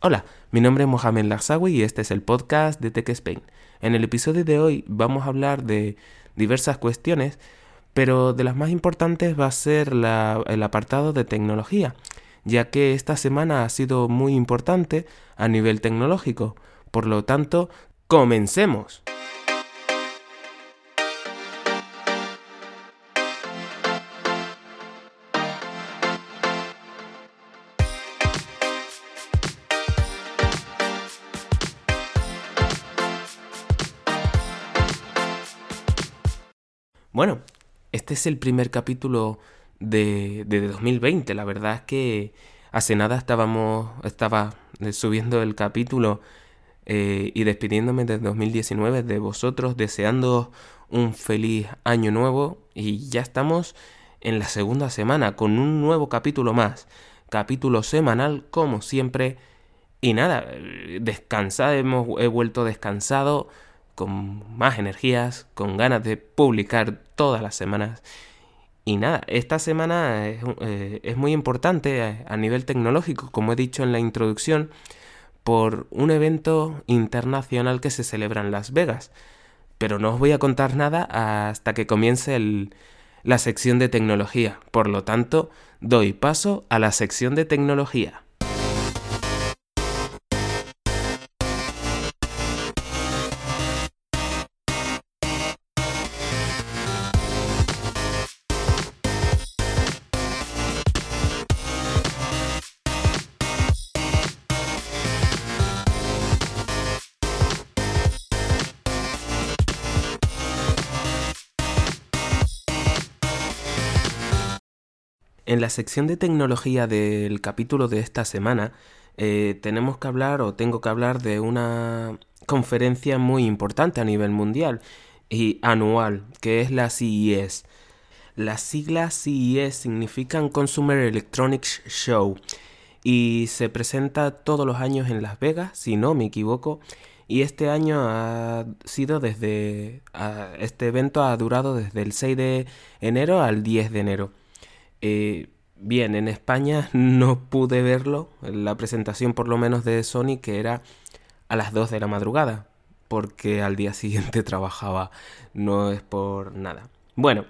Hola, mi nombre es Mohamed Larsawi y este es el podcast de Tech Spain. En el episodio de hoy vamos a hablar de diversas cuestiones, pero de las más importantes va a ser el apartado de tecnología, ya que esta semana ha sido muy importante a nivel tecnológico. Por lo tanto, comencemos. Bueno, este es el primer capítulo de, 2020. La verdad es que hace nada estábamos, estaba subiendo el capítulo eh, y despidiéndome de 2019 de vosotros, deseando un feliz año nuevo y ya estamos en la segunda semana con un nuevo capítulo más, capítulo semanal como siempre y nada, descansado, hemos he vuelto descansado con más energías, con ganas de publicar todas las semanas. Y nada, esta semana es, eh, muy importante a, nivel tecnológico, como he dicho en la introducción, por un evento internacional que se celebra en Las Vegas. Pero no os voy a contar nada hasta que comience la sección de tecnología. Por lo tanto, doy paso a la sección de tecnología. La sección de tecnología del capítulo de esta semana eh, tenemos que hablar o tengo que hablar de una conferencia muy importante a nivel mundial y anual, que es la CES. Las siglas CES significan Consumer Electronics Show y se presenta todos los años en Las Vegas, si no me equivoco. Y este año ha sido desde. este evento ha durado desde el 6 de enero al 10 de enero. Eh, bien, en España no pude verlo, la presentación por lo menos de Sony, que era a las 2 de la madrugada, porque al día siguiente trabajaba, no es por nada. Bueno,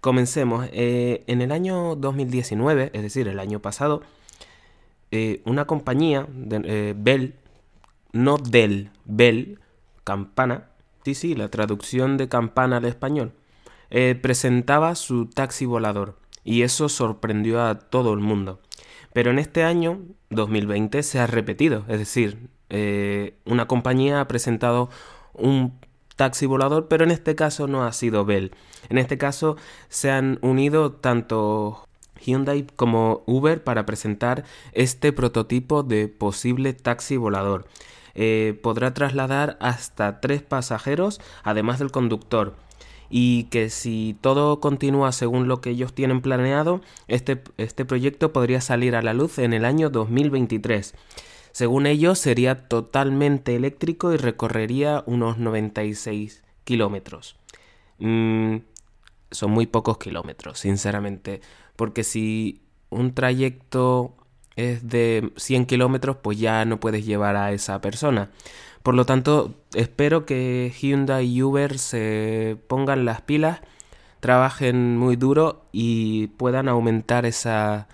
comencemos. Eh, en el año 2019, es decir, el año pasado, eh, una compañía, de, Bell, no Dell, Bell, Campana, sí, sí, la traducción de campana al español, presentaba su taxi volador y eso sorprendió a todo el mundo. Pero en este año, 2020, se ha repetido, es decir, eh, una compañía ha presentado un taxi volador, pero en este caso no ha sido Bell. En este caso se han unido tanto Hyundai como Uber para presentar este prototipo de posible taxi volador. Eh, podrá trasladar hasta tres pasajeros, además del conductor y que si todo continúa según lo que ellos tienen planeado, este, este proyecto podría salir a la luz en el año 2023. Según ellos, sería totalmente eléctrico y recorrería unos 96 kilómetros. Mm, son muy pocos kilómetros, sinceramente, porque si un trayecto es de 100 kilómetros, pues ya no puedes llevar a esa persona. Por lo tanto, espero que Hyundai y Uber se pongan las pilas, trabajen muy duro y puedan aumentar esa,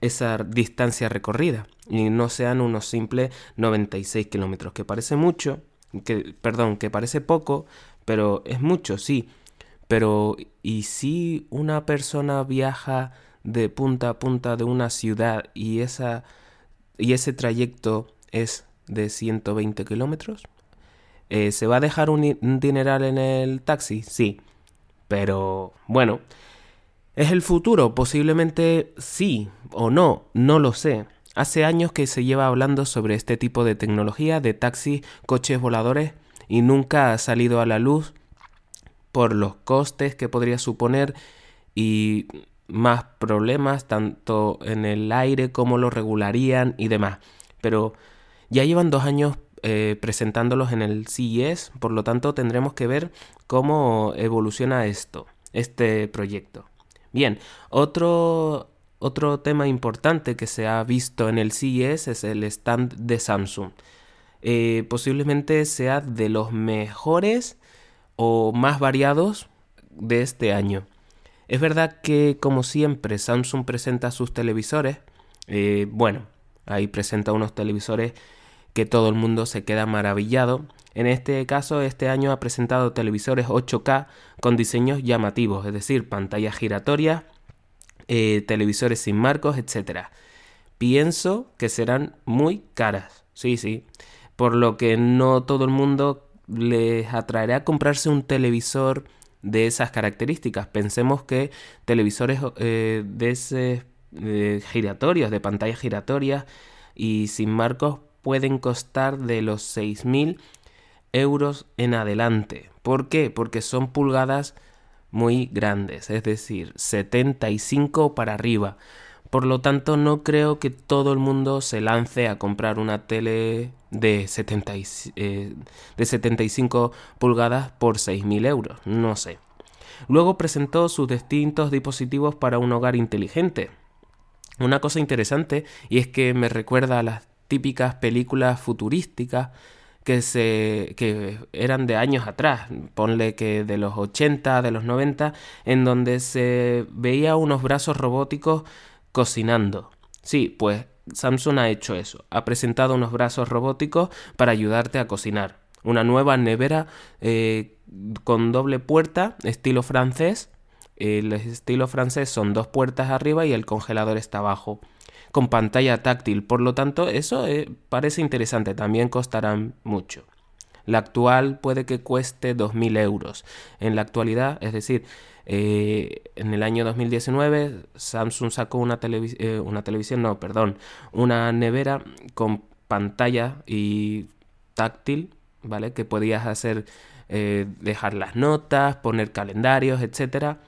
esa distancia recorrida y no sean unos simples 96 kilómetros, que parece mucho, que, perdón, que parece poco, pero es mucho, sí. Pero, ¿y si una persona viaja de punta a punta de una ciudad y, esa, y ese trayecto es de 120 kilómetros. Eh, ¿Se va a dejar un, dineral en el taxi? Sí. Pero bueno, ¿es el futuro? Posiblemente sí o no, no lo sé. Hace años que se lleva hablando sobre este tipo de tecnología de taxis, coches voladores y nunca ha salido a la luz por los costes que podría suponer y más problemas tanto en el aire como lo regularían y demás. Pero ya llevan dos años eh, presentándolos en el CES, por lo tanto tendremos que ver cómo evoluciona esto, este proyecto. Bien, otro, otro tema importante que se ha visto en el CES es el stand de Samsung. Eh, posiblemente sea de los mejores o más variados de este año. Es verdad que, como siempre, Samsung presenta sus televisores. Eh, bueno, ahí presenta unos televisores que todo el mundo se queda maravillado. En este caso, este año ha presentado televisores 8K con diseños llamativos, es decir, pantallas giratorias, eh, televisores sin marcos, etc. Pienso que serán muy caras, sí, sí, por lo que no todo el mundo les atraerá comprarse un televisor de esas características. Pensemos que televisores eh, de ese giratorios, de pantallas giratorias y sin marcos pueden costar de los 6.000 euros en adelante. ¿Por qué? Porque son pulgadas muy grandes, es decir, 75 para arriba. Por lo tanto, no creo que todo el mundo se lance a comprar una tele de, 70 eh, de 75 pulgadas por 6.000 euros. No sé. Luego presentó sus distintos dispositivos para un hogar inteligente. Una cosa interesante, y es que me recuerda a las típicas películas futurísticas que, se, que eran de años atrás, ponle que de los 80, de los 90, en donde se veía unos brazos robóticos cocinando. Sí, pues Samsung ha hecho eso, ha presentado unos brazos robóticos para ayudarte a cocinar. Una nueva nevera eh, con doble puerta, estilo francés. El estilo francés son dos puertas arriba y el congelador está abajo con pantalla táctil. Por lo tanto, eso eh, parece interesante. También costarán mucho. La actual puede que cueste 2.000 euros. En la actualidad, es decir, eh, en el año 2019 Samsung sacó una, eh, una televisión, no, perdón, una nevera con pantalla y táctil, ¿vale? Que podías hacer, dejar las notas, poner calendarios, etcétera.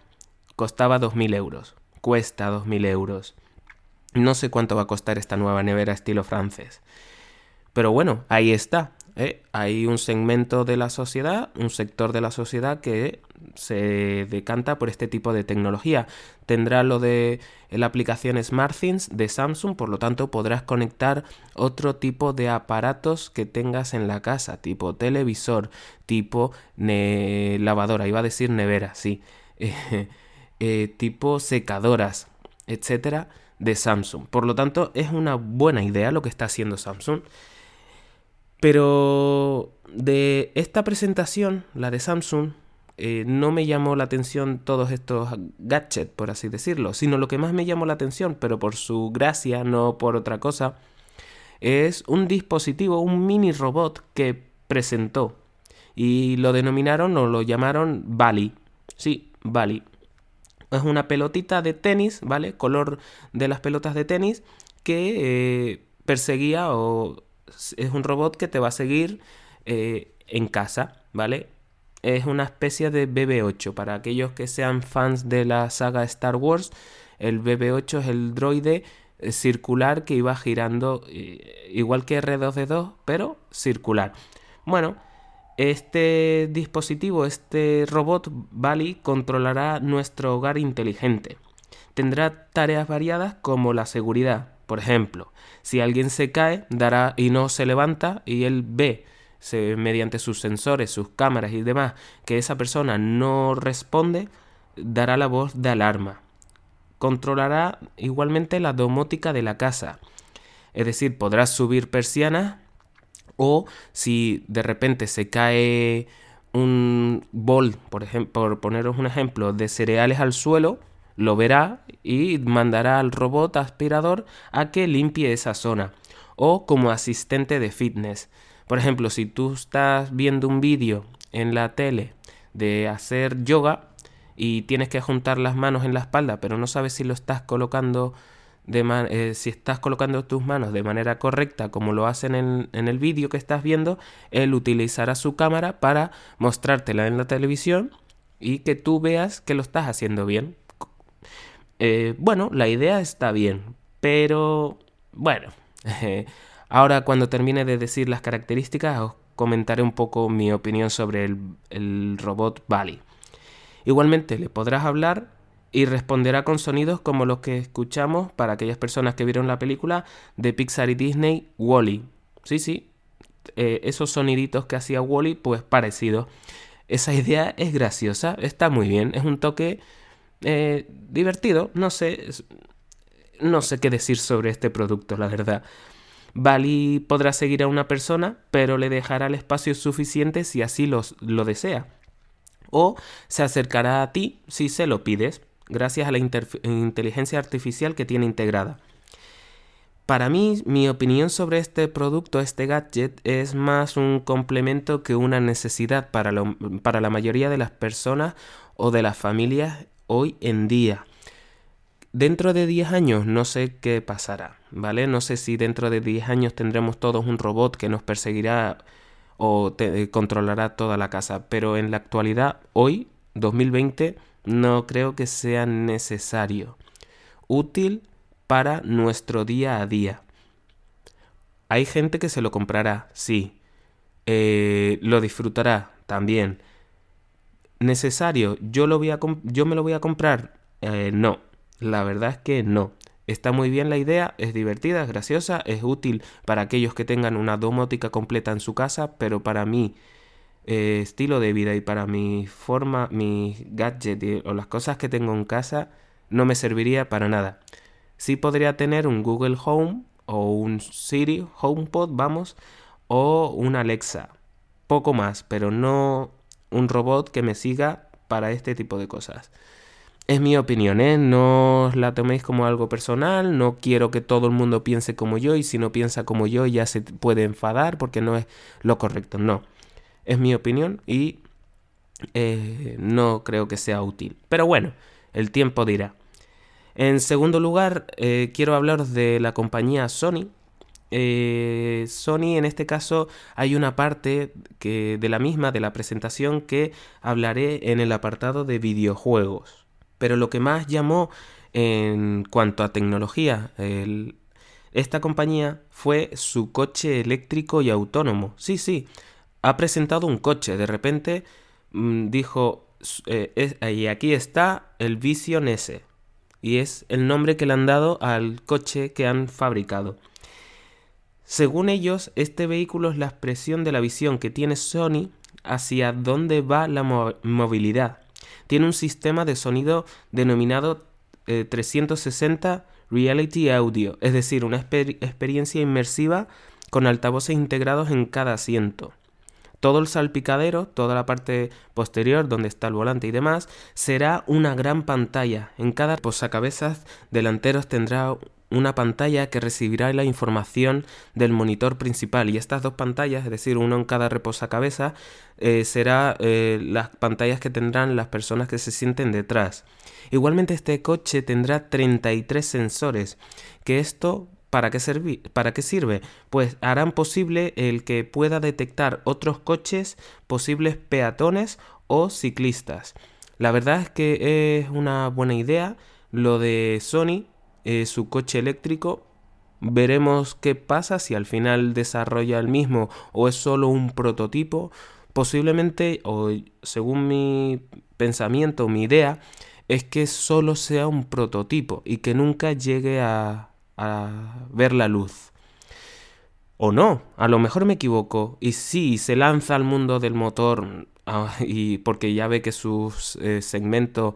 Costaba 2.000 euros. Cuesta 2.000 euros. No sé cuánto va a costar esta nueva nevera estilo francés. Pero bueno, ahí está. ¿eh? Hay un segmento de la sociedad, un sector de la sociedad que se decanta por este tipo de tecnología. Tendrá lo de la aplicación SmartThings de Samsung, por lo tanto podrás conectar otro tipo de aparatos que tengas en la casa, tipo televisor, tipo lavadora, iba a decir nevera, sí, eh, tipo secadoras, etcétera de Samsung. Por lo tanto, es una buena idea lo que está haciendo Samsung. Pero de esta presentación, la de Samsung, eh, no me llamó la atención todos estos gadgets, por así decirlo, sino lo que más me llamó la atención, pero por su gracia, no por otra cosa, es un dispositivo, un mini robot que presentó. Y lo denominaron o lo llamaron Bali. Sí, Bali es una pelotita de tenis, ¿vale? Color de las pelotas de tenis que eh, perseguía o es un robot que te va a seguir eh, en casa, ¿vale? Es una especie de BB-8. Para aquellos que sean fans de la saga Star Wars, el BB-8 es el droide eh, circular que iba girando igual que R2D2, pero circular. Bueno, este dispositivo, este robot Bali, controlará nuestro hogar inteligente. Tendrá tareas variadas como la seguridad. Por ejemplo, si alguien se cae dará y no se levanta y él ve mediante sus sensores, sus cámaras y demás que esa persona no responde, dará la voz de alarma. Controlará igualmente la domótica de la casa. Es decir, podrás subir persianas o si de repente se cae un bol, por, ejemplo, por poneros un ejemplo, de cereales al suelo, lo verá y mandará al robot aspirador a que limpie esa zona. O como asistente de fitness. Por ejemplo, si tú estás viendo un vídeo en la tele de hacer yoga y tienes que juntar las manos en la espalda, pero no sabes si lo estás colocando eh, si estás colocando tus manos de manera correcta como lo hacen en, el vídeo que estás viendo, él utilizará su cámara para mostrártela en la televisión y que tú veas que lo estás haciendo bien. Eh, bueno, la idea está bien, pero bueno, ahora cuando termine de decir las características os comentaré un poco mi opinión sobre el, el robot Bali. Igualmente le podrás hablar y responderá con sonidos como los que escuchamos para aquellas personas que vieron la película de Pixar y Disney, Wally. Sí, sí, eh, esos soniditos que hacía Wally, pues parecido. Esa idea es graciosa, está muy bien, es un toque eh, divertido, no sé, no sé qué decir sobre este producto, la verdad. Bali podrá seguir a una persona, pero le dejará el espacio suficiente si así lo desea. O se acercará a ti si se lo pides gracias a la inteligencia artificial que tiene integrada. Para mí, mi opinión sobre este producto, este gadget, es más un complemento que una necesidad para, para la mayoría de las personas o de las familias hoy en día. Dentro de 10 años no sé qué pasará, ¿vale? No sé si dentro de 10 años tendremos todos un robot que nos perseguirá o controlará toda la casa, pero en la actualidad, hoy, 2020, no creo que sea necesario. Útil para nuestro día a día. Hay gente que se lo comprará, sí. Eh, lo disfrutará también. ¿Necesario? ¿Yo, lo voy a ¿Yo me lo voy a comprar? Eh, no, la verdad es que no. Está muy bien la idea, es divertida, es graciosa, es útil para aquellos que tengan una domótica completa en su casa, pero para mí eh, estilo de vida y para mi forma, mi gadget o las cosas que tengo en casa, no me serviría para nada. Sí podría tener un Google Home o un Siri HomePod, vamos, o un Alexa. Poco más, pero no un robot que me siga para este tipo de cosas. Es mi opinión, ¿eh? No la toméis como algo personal, no quiero que todo el mundo piense como yo y si no piensa como yo ya se puede enfadar porque no es lo correcto, no. Es mi opinión y eh, no creo que sea útil. Pero bueno, el tiempo dirá. En segundo lugar, eh, quiero hablar de la compañía Sony. Eh, Sony, en este caso, hay una parte que, de la misma, de la presentación, que hablaré en el apartado de videojuegos. Pero lo que más llamó en cuanto a tecnología, esta compañía fue su coche eléctrico y autónomo. Sí, sí, ha presentado un coche. De repente mm, dijo, eh, y aquí está el Vision S. Y es el nombre que le han dado al coche que han fabricado. Según ellos, este vehículo es la expresión de la visión que tiene Sony hacia dónde va la movilidad. Tiene un sistema de sonido denominado 360 eh, Reality Audio, es decir, una experiencia inmersiva con altavoces integrados en cada asiento todo el salpicadero, toda la parte posterior donde está el volante y demás, será una gran pantalla. En cada posacabezas delanteros tendrá una pantalla que recibirá la información del monitor principal y estas dos pantallas, es decir, uno en cada reposacabezas, eh, será eh, las pantallas que tendrán las personas que se sienten detrás. Igualmente este coche tendrá 33 sensores, que esto ¿Para qué, ¿Para qué sirve? Pues harán posible el que pueda detectar otros coches, posibles peatones o ciclistas. La verdad es que es una buena idea lo de Sony, eh, su coche eléctrico. Veremos qué pasa si al final desarrolla el mismo o es solo un prototipo. Posiblemente, o según mi pensamiento, mi idea, es que solo sea un prototipo y que nunca llegue a, a ver la luz. O no, a lo mejor me equivoco. Y sí, se lanza al mundo del motor ah, y porque ya ve que su eh, segmento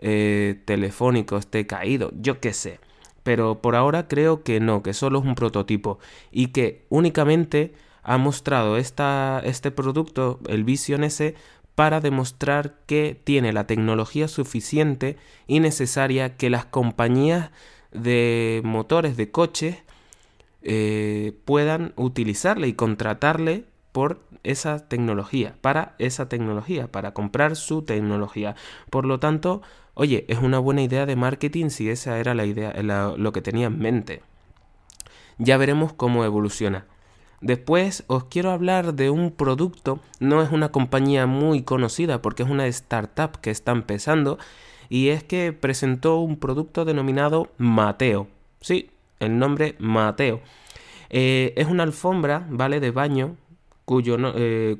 eh, telefónico esté caído, yo qué sé. Pero por ahora creo que no, que solo es un prototipo y que únicamente ha mostrado esta, este producto, el Vision S, para demostrar que tiene la tecnología suficiente y necesaria que las compañías de motores de coches eh, puedan utilizarle y contratarle por esa tecnología, para esa tecnología, para comprar su tecnología. Por lo tanto, oye, es una buena idea de marketing si esa era la idea, lo que tenía en mente. Ya veremos cómo evoluciona. Después os quiero hablar de un producto, no es una compañía muy conocida porque es una startup que está empezando y es que presentó un producto denominado Mateo. Sí, el nombre Mateo. Eh, es una alfombra, ¿vale? De baño cuyo,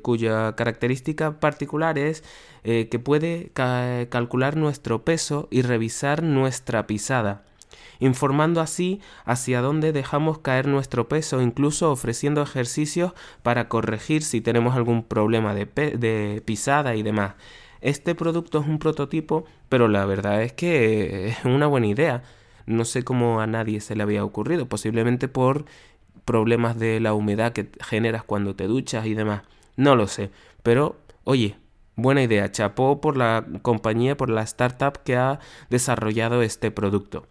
cuya característica particular es que puede calcular nuestro peso y revisar nuestra pisada informando así hacia dónde dejamos caer nuestro peso, incluso ofreciendo ejercicios para corregir si tenemos algún problema de, de pisada y demás. Este producto es un prototipo, pero la verdad es que es una buena idea. No sé cómo a nadie se le había ocurrido, posiblemente por problemas de la humedad que generas cuando te duchas y demás. No lo sé, pero oye, buena idea. Chapó por la compañía, por la startup que ha desarrollado este producto.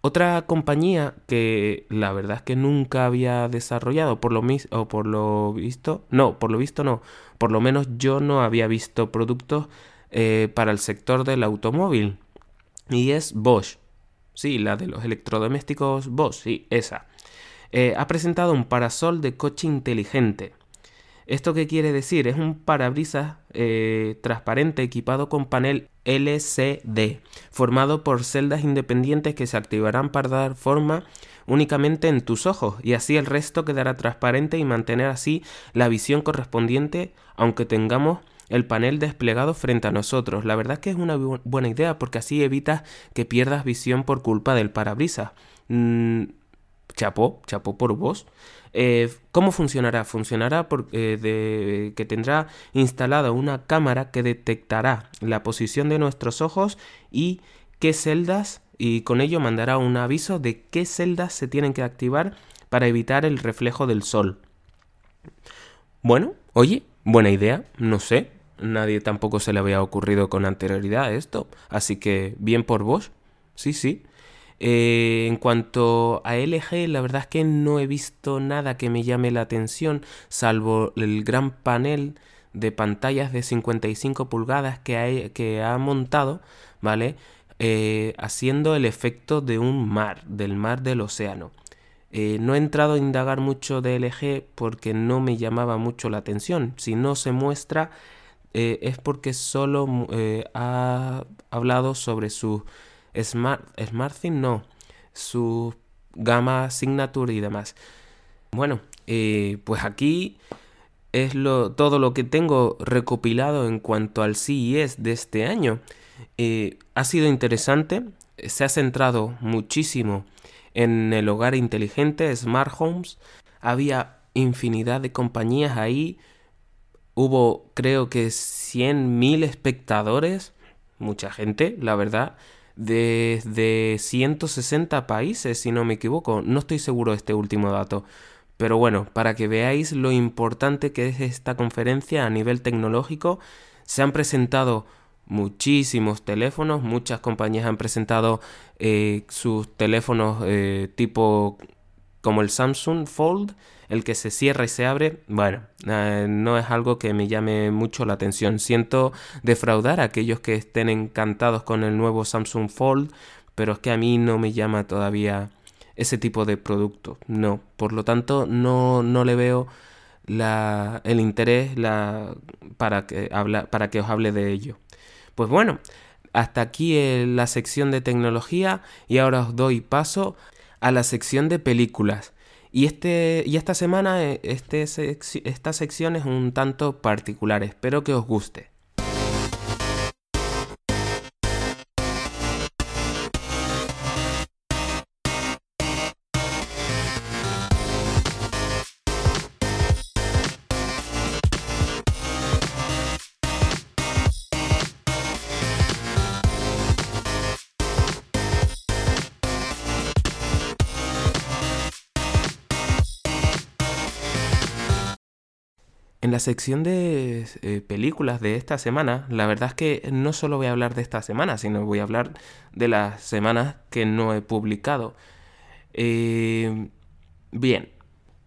Otra compañía que la verdad es que nunca había desarrollado, por lo, o por lo visto, no, por lo visto no, por lo menos yo no había visto productos eh, para el sector del automóvil. Y es Bosch. Sí, la de los electrodomésticos Bosch, sí, esa. Eh, ha presentado un parasol de coche inteligente. ¿Esto qué quiere decir? Es un parabrisas eh, transparente equipado con panel LCD, formado por celdas independientes que se activarán para dar forma únicamente en tus ojos y así el resto quedará transparente y mantener así la visión correspondiente aunque tengamos el panel desplegado frente a nosotros. La verdad es que es una buena idea porque así evitas que pierdas visión por culpa del parabrisas. Mm, chapó, chapó por vos. Eh, ¿Cómo funcionará? Funcionará porque eh, que tendrá instalada una cámara que detectará la posición de nuestros ojos y qué celdas y con ello mandará un aviso de qué celdas se tienen que activar para evitar el reflejo del sol. Bueno, oye, buena idea, no sé, nadie tampoco se le había ocurrido con anterioridad esto, así que bien por vos, sí, sí. Eh, en cuanto a LG, la verdad es que no he visto nada que me llame la atención, salvo el gran panel de pantallas de 55 pulgadas que que ha montado, ¿vale? Eh, haciendo el efecto de un mar, del mar del océano. Eh, no he entrado a indagar mucho de LG porque no me llamaba mucho la atención. Si no se muestra es porque solo ha hablado sobre su Smart, SmartThing no, su gama Signature y demás. Bueno, eh, pues aquí es lo, todo lo que tengo recopilado en cuanto al CES de este año. Eh, ha sido interesante, se ha centrado muchísimo en el hogar inteligente, Smart Homes. Había infinidad de compañías ahí. Hubo creo que 100.000 espectadores, mucha gente, la verdad desde 160 países, si no me equivoco. No estoy seguro de este último dato. Pero bueno, para que veáis lo importante que es esta conferencia a nivel tecnológico, se han presentado muchísimos teléfonos, muchas compañías han presentado eh, sus teléfonos eh, tipo como el Samsung Fold, el que se cierra y se abre, bueno, eh, no es algo que me llame mucho la atención. Siento defraudar a aquellos que estén encantados con el nuevo Samsung Fold, pero es que a mí no me llama todavía ese tipo de producto. No, por lo tanto no, no le veo el interés para, que para que os hable de ello. Pues bueno, hasta aquí la sección de tecnología y ahora os doy paso a la sección de películas. Y, este, y esta semana eh, este, esta sección es un tanto particular, espero que os guste. La sección de eh, películas de esta semana, la verdad es que no solo voy a hablar de esta semana, sino voy a hablar de las semanas que no he publicado. Eh, bien,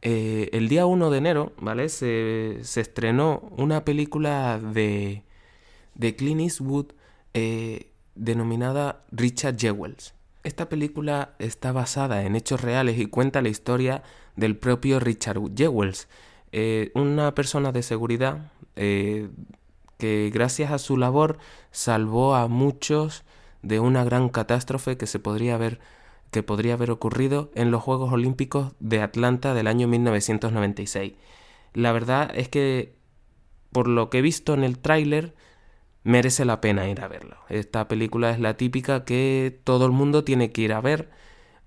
eh, el día 1 de enero, ¿vale? Se, estrenó una película de, de Clint Eastwood denominada Richard Jewells. Esta película está basada en hechos reales y cuenta la historia del propio Richard Jewells eh, una persona de seguridad eh, que gracias a su labor salvó a muchos de una gran catástrofe que se podría haber que podría haber ocurrido en los Juegos Olímpicos de Atlanta del año 1996. la verdad es que por lo que he visto en el tráiler merece la pena ir a verlo. Esta película es la típica que todo el mundo tiene que ir a ver.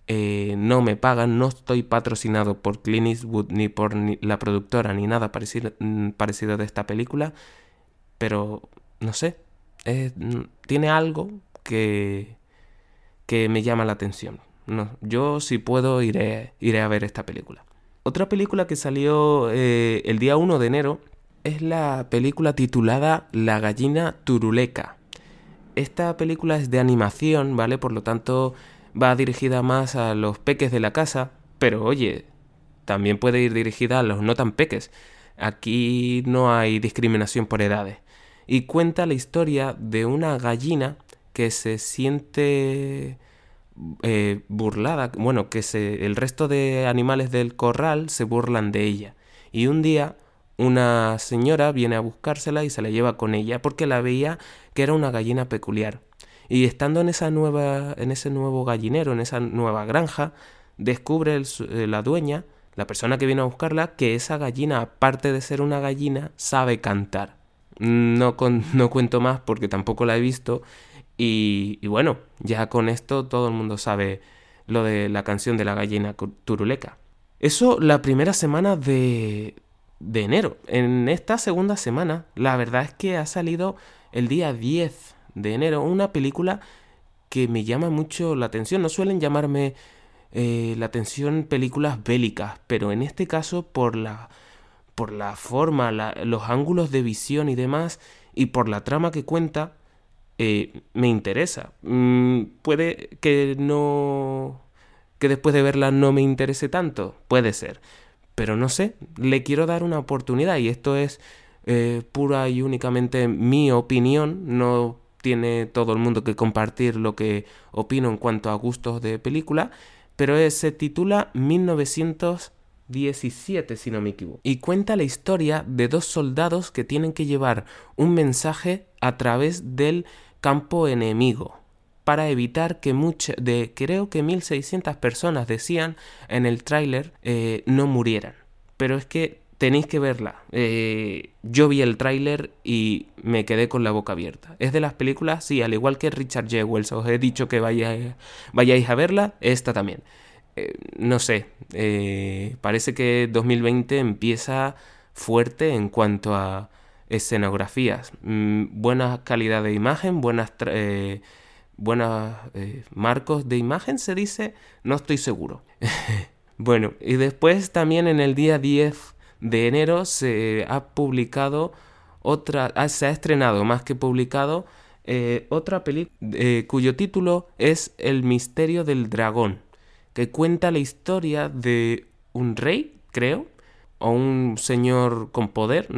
Eh, no me pagan, no estoy patrocinado por Clint Eastwood ni por la productora ni nada parecido, mm, parecido de esta película, pero no sé, mm, tiene algo que, que me llama la atención. No, yo si puedo iré, iré a ver esta película. Otra película que salió eh, el día 1 de enero es la película titulada La gallina turuleca. Esta película es de animación, ¿vale? Por lo tanto va dirigida más a los peques de la casa, pero oye, también puede ir dirigida a los no tan peques. Aquí no hay discriminación por edades. Y cuenta la historia de una gallina que se siente eh, burlada, bueno, que se, el resto de animales del corral se burlan de ella. Y un día una señora viene a buscársela y se la lleva con ella porque la veía que era una gallina peculiar. Y estando en esa nueva, en ese nuevo gallinero, en esa nueva granja, descubre eh, la dueña, la persona que viene a buscarla, que esa gallina, aparte de ser una gallina, sabe cantar. No, no cuento más porque tampoco la he visto. Y, y, bueno, ya con esto todo el mundo sabe lo de la canción de la gallina turuleca. Eso la primera semana de, de enero. En esta segunda semana, la verdad es que ha salido el día 10 de enero una película que me llama mucho la atención. No suelen llamarme eh, la atención películas bélicas, pero en este caso por la, por la forma, los ángulos de visión y demás, y por la trama que cuenta, eh, me interesa. Mm, puede que no... que después de verla no me interese tanto, puede ser pero no sé, le quiero dar una oportunidad y esto es eh, pura y únicamente mi opinión, no tiene todo el mundo que compartir lo que opino en cuanto a gustos de película, pero se titula 1917, si no me equivoco, y cuenta la historia de dos soldados que tienen que llevar un mensaje a través del campo enemigo para evitar que muchas, de creo que 1600 personas decían en el tráiler eh, no murieran. Pero es que tenéis que verla. Eh, yo vi el tráiler y me quedé con la boca abierta. Es de las películas, sí, al igual que Richard J. Wells, os he dicho que vayáis, vayáis a verla, esta también. Eh, no sé, parece que 2020 empieza fuerte en cuanto a escenografías. Mm, buena calidad de imagen, buenas buenos eh, marcos de imagen, se dice, no estoy seguro. bueno, y después también en el día 10 de enero se ha publicado otra, ah, se ha estrenado más que publicado eh, otra película eh, cuyo título es El misterio del dragón, que cuenta la historia de un rey, creo, o un señor con poder,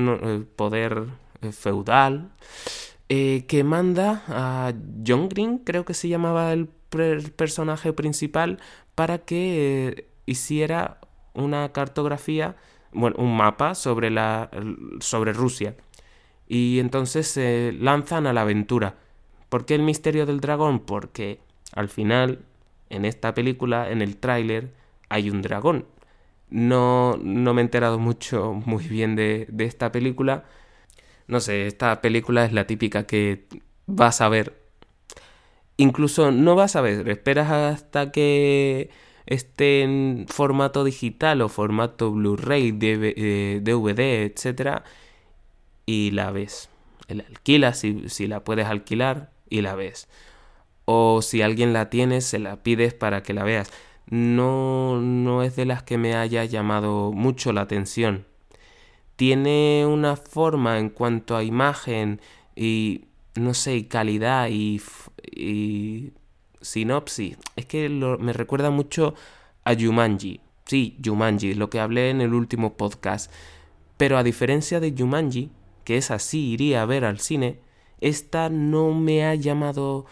poder feudal, eh, que manda a John Green, creo que se llamaba el, personaje principal, para que eh, hiciera una cartografía, bueno, un mapa sobre, la, sobre Rusia. Y entonces se lanzan a la aventura. ¿Por qué el misterio del dragón? Porque al final, en esta película, en el tráiler, hay un dragón. No, no me he enterado mucho, muy bien de, de esta película, no sé, esta película es la típica que vas a ver. Incluso no vas a ver, esperas hasta que esté en formato digital o formato Blu-ray, DVD, eh, etc. Y la ves. La alquilas si, si la puedes alquilar y la ves. O si alguien la tiene, se la pides para que la veas. No, no es de las que me haya llamado mucho la atención tiene una forma en cuanto a imagen y, no sé, calidad y, sinopsis. Es que me recuerda mucho a Jumanji. Sí, Jumanji, lo que hablé en el último podcast. Pero a diferencia de Jumanji, que es así, iría a ver al cine, esta no me ha llamado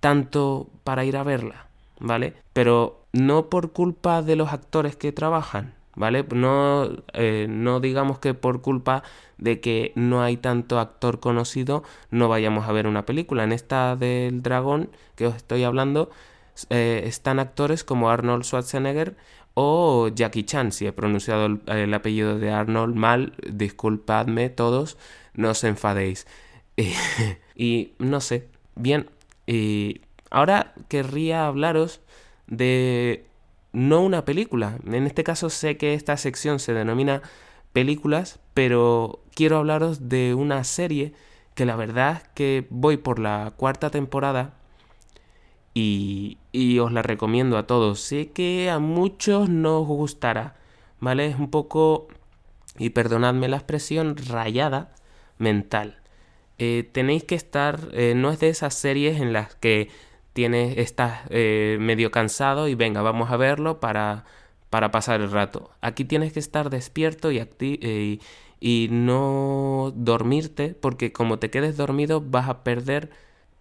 tanto para ir a verla, ¿vale? Pero no por culpa de los actores que trabajan, ¿vale? No, eh, no digamos que por culpa de que no hay tanto actor conocido no vayamos a ver una película. En esta del dragón que os estoy hablando eh, están actores como Arnold Schwarzenegger o Jackie Chan, si he pronunciado el, apellido de Arnold mal, disculpadme todos, no os enfadéis. y no sé, bien, y ahora querría hablaros de no una película. En este caso sé que esta sección se denomina películas, pero quiero hablaros de una serie que la verdad es que voy por la cuarta temporada y, y, os la recomiendo a todos. Sé que a muchos no os gustará, ¿vale? Es un poco, y perdonadme la expresión, rayada mental. Eh, tenéis que estar, eh, no es de esas series en las que estás eh, medio cansado y venga, vamos a verlo para, para pasar el rato. Aquí tienes que estar despierto y, y, y no dormirte porque como te quedes dormido vas a perder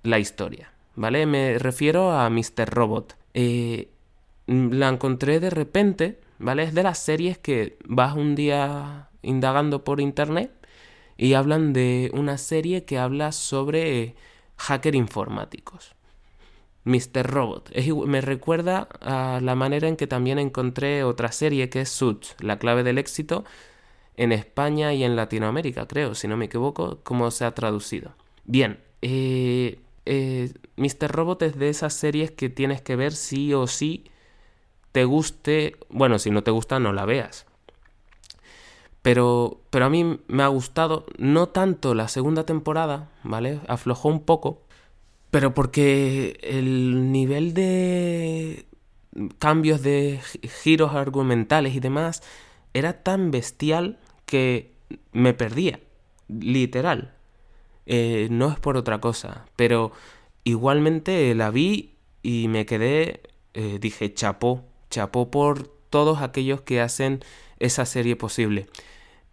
la historia. ¿Vale? Me refiero a Mr. Robot. la encontré de repente, ¿vale? Es de las series que vas un día indagando por internet y hablan de una serie que habla sobre hacker informáticos. Mr. Robot. me recuerda a la manera en que también encontré otra serie que es Suits, la clave del éxito, en España y en Latinoamérica, creo, si no me equivoco, cómo se ha traducido. Bien, eh, eh, Mr. Robot es de esas series que tienes que ver sí o sí, te guste, bueno, si no te gusta no la veas, pero, pero a mí me ha gustado, no tanto la segunda temporada, ¿vale? Aflojó un poco, pero porque el nivel de cambios de giros argumentales y demás era tan bestial que me perdía, literal. Eh, no es por otra cosa, pero igualmente la vi y me quedé, eh, dije, chapó, chapó por todos aquellos que hacen esa serie posible.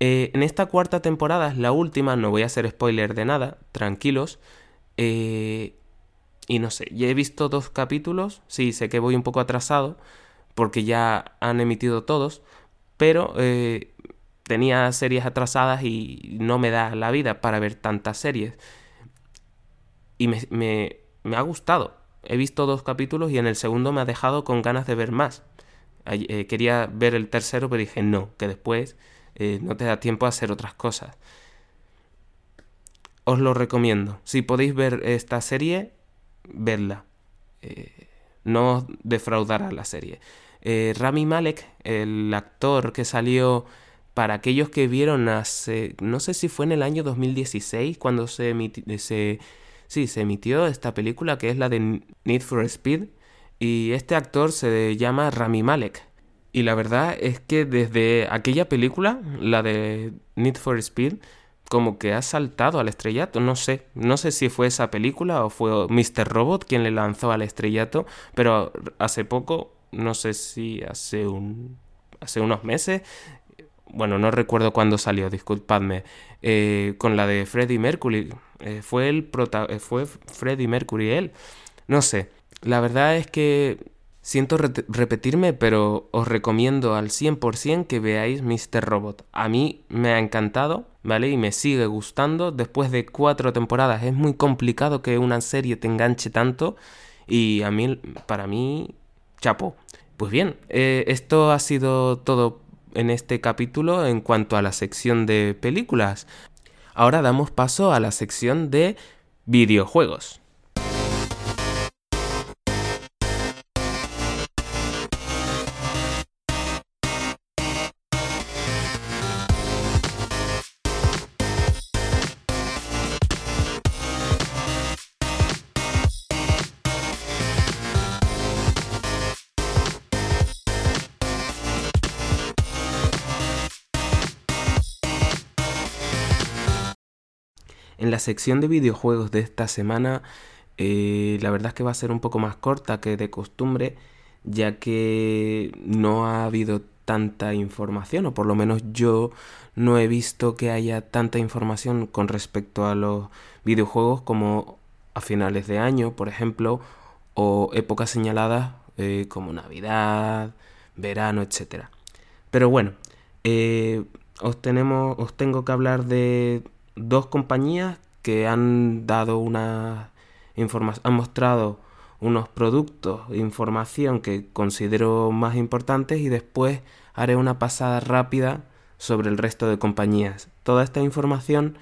Eh, en esta cuarta temporada, es la última, no voy a hacer spoiler de nada, tranquilos. Y no sé, ya he visto dos capítulos, sí, sé que voy un poco atrasado, porque ya han emitido todos, pero eh, tenía series atrasadas y no me da la vida para ver tantas series. Y me, me, ha gustado. He visto dos capítulos y en el segundo me ha dejado con ganas de ver más. quería ver el tercero, pero dije no, que después eh, no te da tiempo a hacer otras cosas. Os lo recomiendo. Si podéis ver esta serie, vedla. Eh, no defraudará la serie. Eh, Rami Malek, el actor que salió para aquellos que vieron hace, no sé si fue en el año 2016 cuando se, sí, se emitió esta película que es la de Need for Speed. Y este actor se llama Rami Malek. Y la verdad es que desde aquella película, la de Need for Speed, como que ha saltado al estrellato. No sé, no sé si fue esa película o fue Mr. Robot quien le lanzó al estrellato, pero hace poco, no sé si hace un hace unos meses, bueno, no recuerdo cuándo salió, disculpadme, eh, con la de Freddie Mercury. Eh, fue el prota eh, fue Freddie Mercury él. No sé. La verdad es que Siento repetirme, pero os recomiendo al 100% que veáis Mr. Robot. A mí me ha encantado, ¿vale? Y me sigue gustando. Después de cuatro temporadas es muy complicado que una serie te enganche tanto. Y a mí, para mí, chapo. Pues bien, eh, esto ha sido todo en este capítulo en cuanto a la sección de películas. Ahora damos paso a la sección de videojuegos. En la sección de videojuegos de esta semana, eh, la verdad es que va a ser un poco más corta que de costumbre, ya que no ha habido tanta información, o por lo menos yo no he visto que haya tanta información con respecto a los videojuegos como a finales de año, por ejemplo, o épocas señaladas eh, como Navidad, verano, etc. Pero bueno, eh, os, tenemos, os tengo que hablar de dos compañías que han dado una han mostrado unos productos, información que considero más importantes y después haré una pasada rápida sobre el resto de compañías. Toda esta información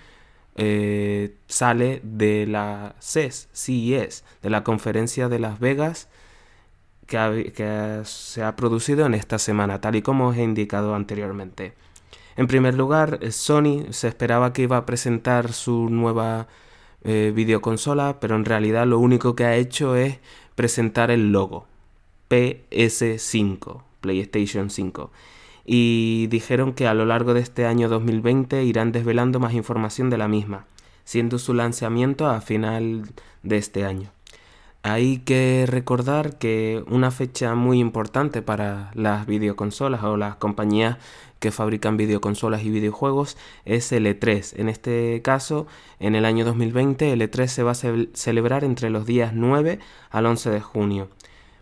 eh, sale de la CES, CES, de la conferencia de Las Vegas que, que se ha producido en esta semana, tal y como os he indicado anteriormente. En primer lugar, Sony se esperaba que iba a presentar su nueva eh, videoconsola, pero en realidad lo único que ha hecho es presentar el logo PS5, PlayStation 5. Y dijeron que a lo largo de este año 2020 irán desvelando más información de la misma, siendo su lanzamiento a final de este año. Hay que recordar que una fecha muy importante para las videoconsolas o las compañías que fabrican videoconsolas y videojuegos es el E3. En este caso, en el año 2020, el E3 se va a celebrar entre los días 9 al 11 de junio.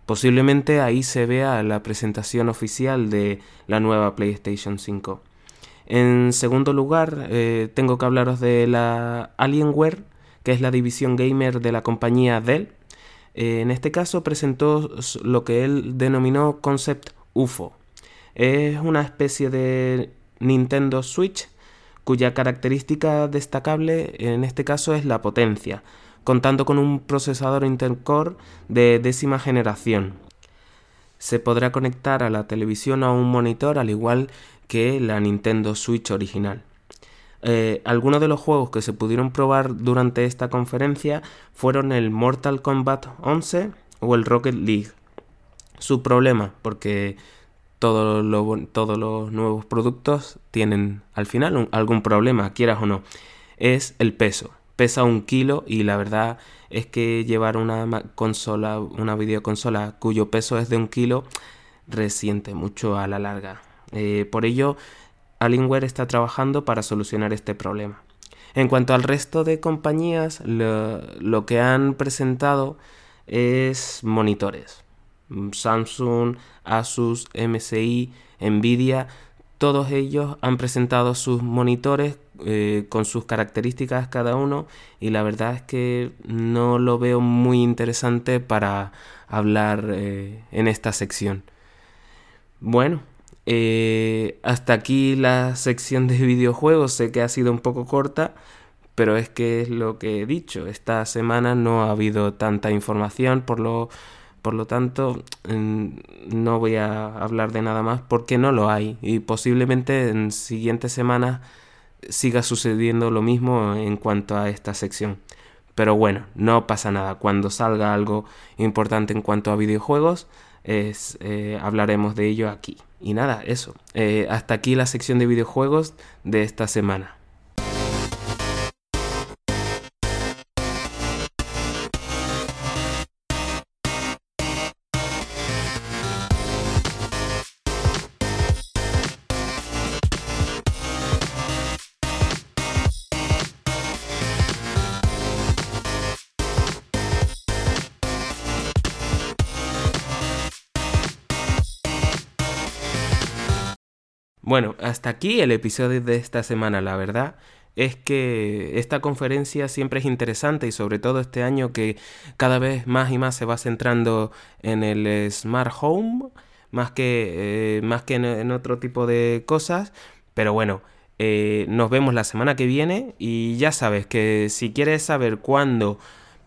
Posiblemente ahí se vea la presentación oficial de la nueva PlayStation 5. En segundo lugar, eh, tengo que hablaros de la Alienware, que es la división gamer de la compañía Dell eh, en este caso presentó lo que él denominó Concept UFO. Es una especie de Nintendo Switch cuya característica destacable en este caso es la potencia, contando con un procesador Intel-Core de décima generación. Se podrá conectar a la televisión o a un monitor al igual que la Nintendo Switch original. Eh, algunos de los juegos que se pudieron probar durante esta conferencia fueron el Mortal Kombat 11 o el Rocket League. Su problema, porque todos los nuevos productos tienen al final algún problema, quieras o no, es el peso. Pesa un kilo y la verdad es que llevar una consola, una videoconsola cuyo peso es de un kilo, resiente mucho a la larga. Eh, por ello, Alienware está trabajando para solucionar este problema. En cuanto al resto de compañías, lo, que han presentado es monitores. Samsung, Asus, MSI, Nvidia, todos ellos han presentado sus monitores eh, con sus características cada uno y la verdad es que no lo veo muy interesante para hablar eh, en esta sección. Bueno, eh, hasta aquí la sección de videojuegos. Sé que ha sido un poco corta, pero es que es lo que he dicho. Esta semana no ha habido tanta información, por lo, por lo tanto no voy a hablar de nada más porque no lo hay. Y posiblemente en siguientes semanas siga sucediendo lo mismo en cuanto a esta sección. Pero bueno, no pasa nada. Cuando salga algo importante en cuanto a videojuegos, eh, hablaremos de ello aquí. Y nada, eso. Eh, hasta aquí la sección de videojuegos de esta semana. Hasta aquí el episodio de esta semana, la verdad es que esta conferencia siempre es interesante y sobre todo este año que cada vez más y más se va centrando en el smart home más que, eh, más que en, otro tipo de cosas. Pero bueno, eh, nos vemos la semana que viene y ya sabes que si quieres saber cuándo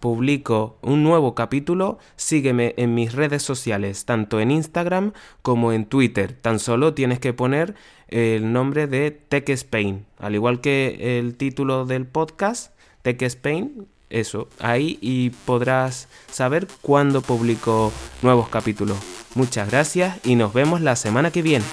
publico un nuevo capítulo, sígueme en mis redes sociales, tanto en Instagram como en Twitter. Tan solo tienes que poner el nombre de Tech Spain, al igual que el título del podcast, Tech Spain, eso, ahí y podrás saber cuándo publico nuevos capítulos. Muchas gracias y nos vemos la semana que viene.